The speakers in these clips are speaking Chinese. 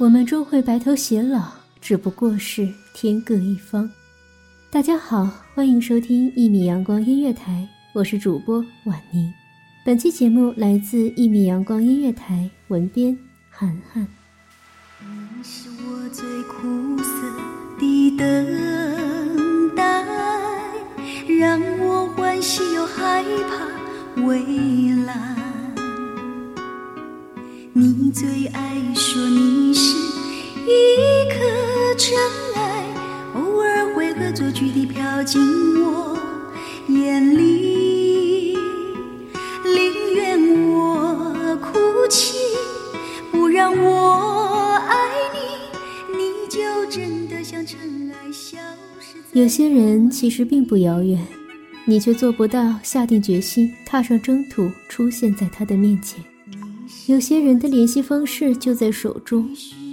我们终会白头偕老，只不过是天各一方。大家好，欢迎收听一米阳光音乐台，我是主播婉宁。本期节目来自一米阳光音乐台，文编涵涵。你是我最苦涩的等待，让我欢喜又害怕未来。你最爱说你一颗尘埃，偶尔会恶作剧地飘进我眼里，宁愿我哭泣，不让我爱你，你就真的像尘埃消失。有些人其实并不遥远，你却做不到下定决心踏上征途，出现在他的面前。有些人的联系方式就在手中，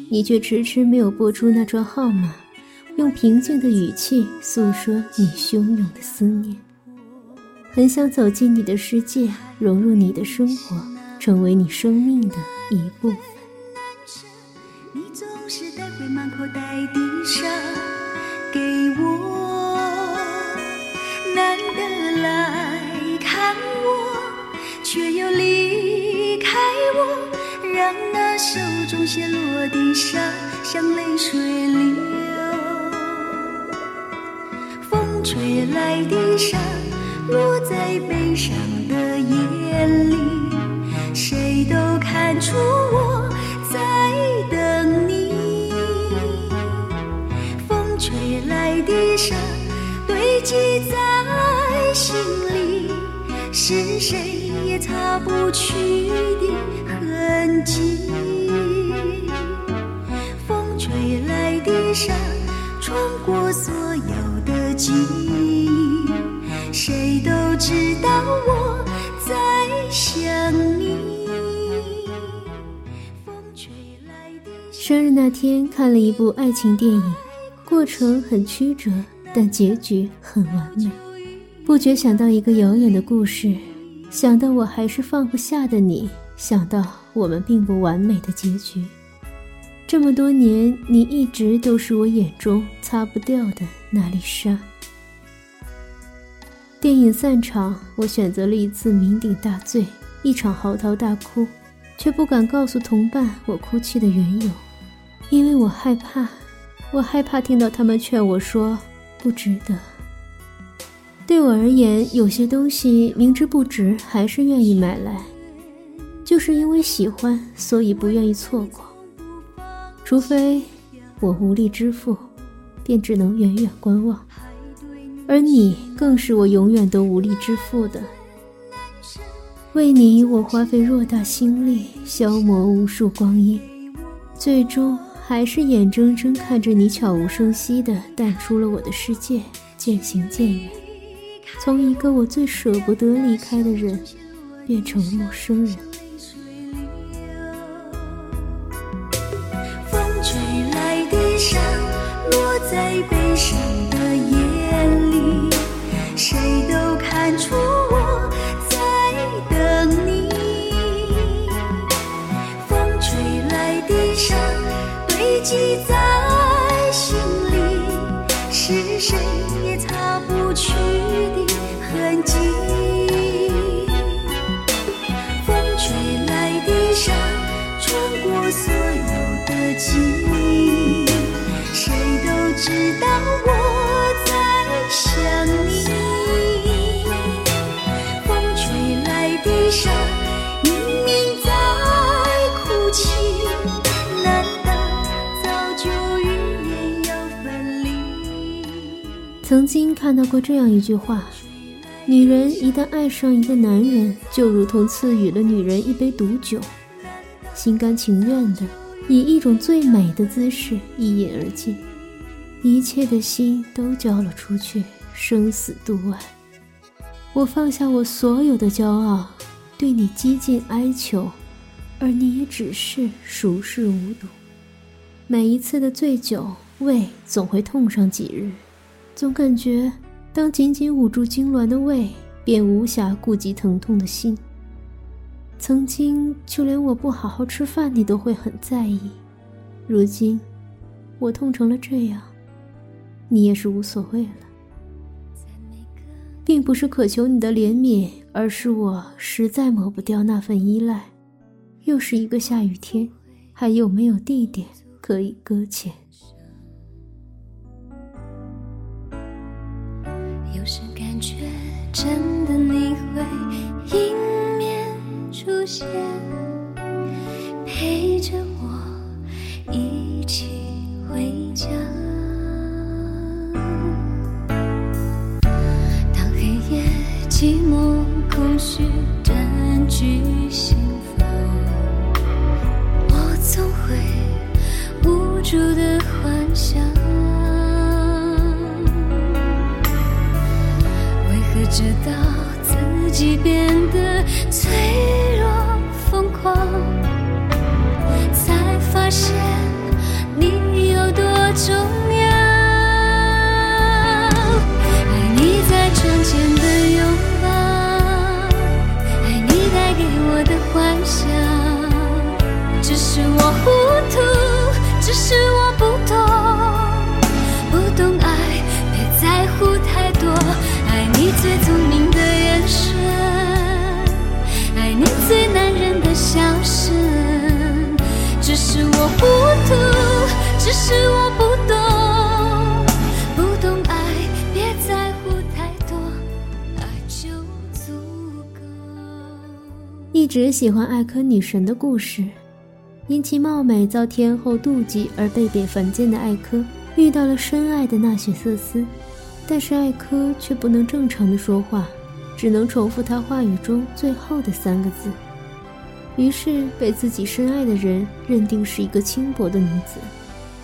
你却迟迟没有拨出那串号码，用平静的语气诉说你汹涌的思念。很想走进你的世界，融入你的生活，成为你生命的一部分。你总是带回满口袋的沙给我，难得来看我，却又离开我，让那手中泻落的沙像泪水流。风吹来的沙落在悲伤的眼里，谁都看出我在等你。风吹来的沙堆积在心里，是谁也擦不去的痕迹。来的沙穿过所有的记忆，谁都知道我在想你。风吹来的生日那天看了一部爱情电影，过程很曲折，但结局很完美。不觉想到一个遥远的故事，想到我还是放不下的你，想到我们并不完美的结局。这么多年，你一直都是我眼中擦不掉的那粒沙。电影散场，我选择了一次酩酊大醉，一场嚎啕大哭，却不敢告诉同伴我哭泣的缘由，因为我害怕，我害怕听到他们劝我说不值得。对我而言，有些东西明知不值，还是愿意买来，就是因为喜欢，所以不愿意错过。除非我无力支付，便只能远远观望。而你更是我永远都无力支付的。为你，我花费偌大心力，消磨无数光阴，最终还是眼睁睁看着你悄无声息地淡出了我的世界，渐行渐远，从一个我最舍不得离开的人，变成了陌生人。在悲伤的眼里，谁都看出我在等你。风吹来的沙堆积在心里，是谁也擦不去的痕迹。上穿过所有的记忆，知道我在想你。风吹来地上，明明在哭泣，难道早就预言要分离？曾经看到过这样一句话：女人一旦爱上一个男人，就如同赐予了女人一杯毒酒，心甘情愿的以一种最美的姿势一饮而尽，一切的心都交了出去，生死度外。我放下我所有的骄傲，对你几近哀求，而你也只是熟视无睹。每一次的醉酒，胃总会痛上几日，总感觉当紧紧捂住痉挛的胃，便无暇顾及疼痛的心。曾经就连我不好好吃饭，你都会很在意。如今，我痛成了这样，你也是无所谓了。并不是渴求你的怜悯，而是我实在抹不掉那份依赖。又是一个下雨天，还有没有地点可以搁浅？有时感觉真的你会会无助的幻想。为何直到自己变得脆弱疯狂，才发现你有多重要？爱你在窗前的拥抱，爱你带给我的幻想。消失。只是我糊涂，只是我不懂，不懂爱，别在乎太多，爱就足够。一直喜欢艾科女神的故事，因其貌美遭天后妒忌而被贬凡间的艾科，遇到了深爱的纳雪瑟斯，但是艾科却不能正常的说话，只能重复他话语中最后的三个字。于是被自己深爱的人认定是一个轻薄的女子，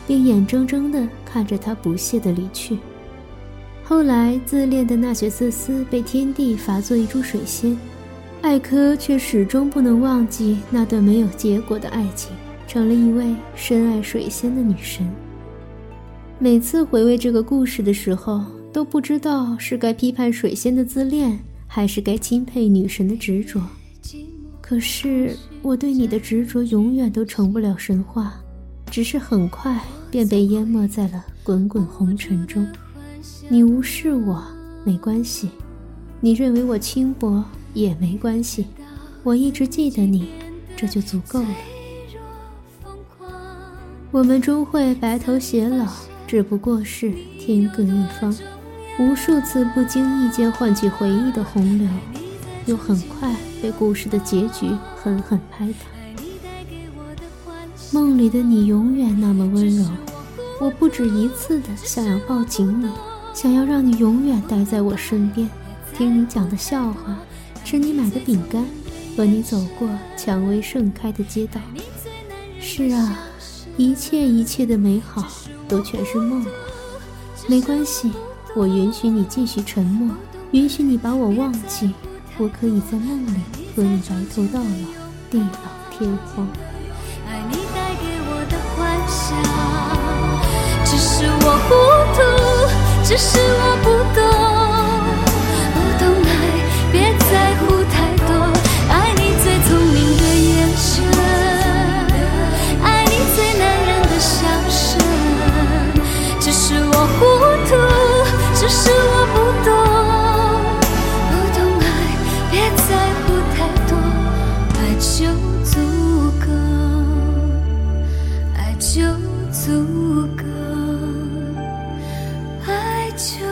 并眼睁睁地看着她不屑地离去。后来，自恋的纳雪瑟斯被天帝罚做一株水仙，艾科却始终不能忘记那段没有结果的爱情，成了一位深爱水仙的女神。每次回味这个故事的时候，都不知道是该批判水仙的自恋，还是该钦佩女神的执着。可是我对你的执着永远都成不了神话，只是很快便被淹没在了滚滚红尘中。你无视我没关系，你认为我轻薄也没关系，我一直记得你，这就足够了。我们终会白头偕老，只不过是天各一方。无数次不经意间唤起回忆的洪流，又很快被故事的结局狠狠拍打。梦里的你永远那么温柔，我不止一次的想要抱紧你，想要让你永远待在我身边，听你讲的笑话，吃你买的饼干，和你走过蔷薇盛开的街道。是啊，一切一切的美好都全是梦。没关系，我允许你继续沉默，允许你把我忘记，我可以在梦里和你白头到老，地老天荒。爱你带给我的幻想，只是我糊涂，只是我不懂，就足够爱就足够爱就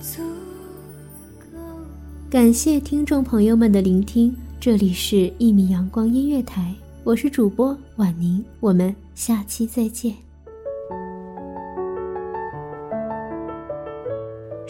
足够。感谢听众朋友们的聆听这里是一米阳光音乐台我是主播婉宁我们下期再见。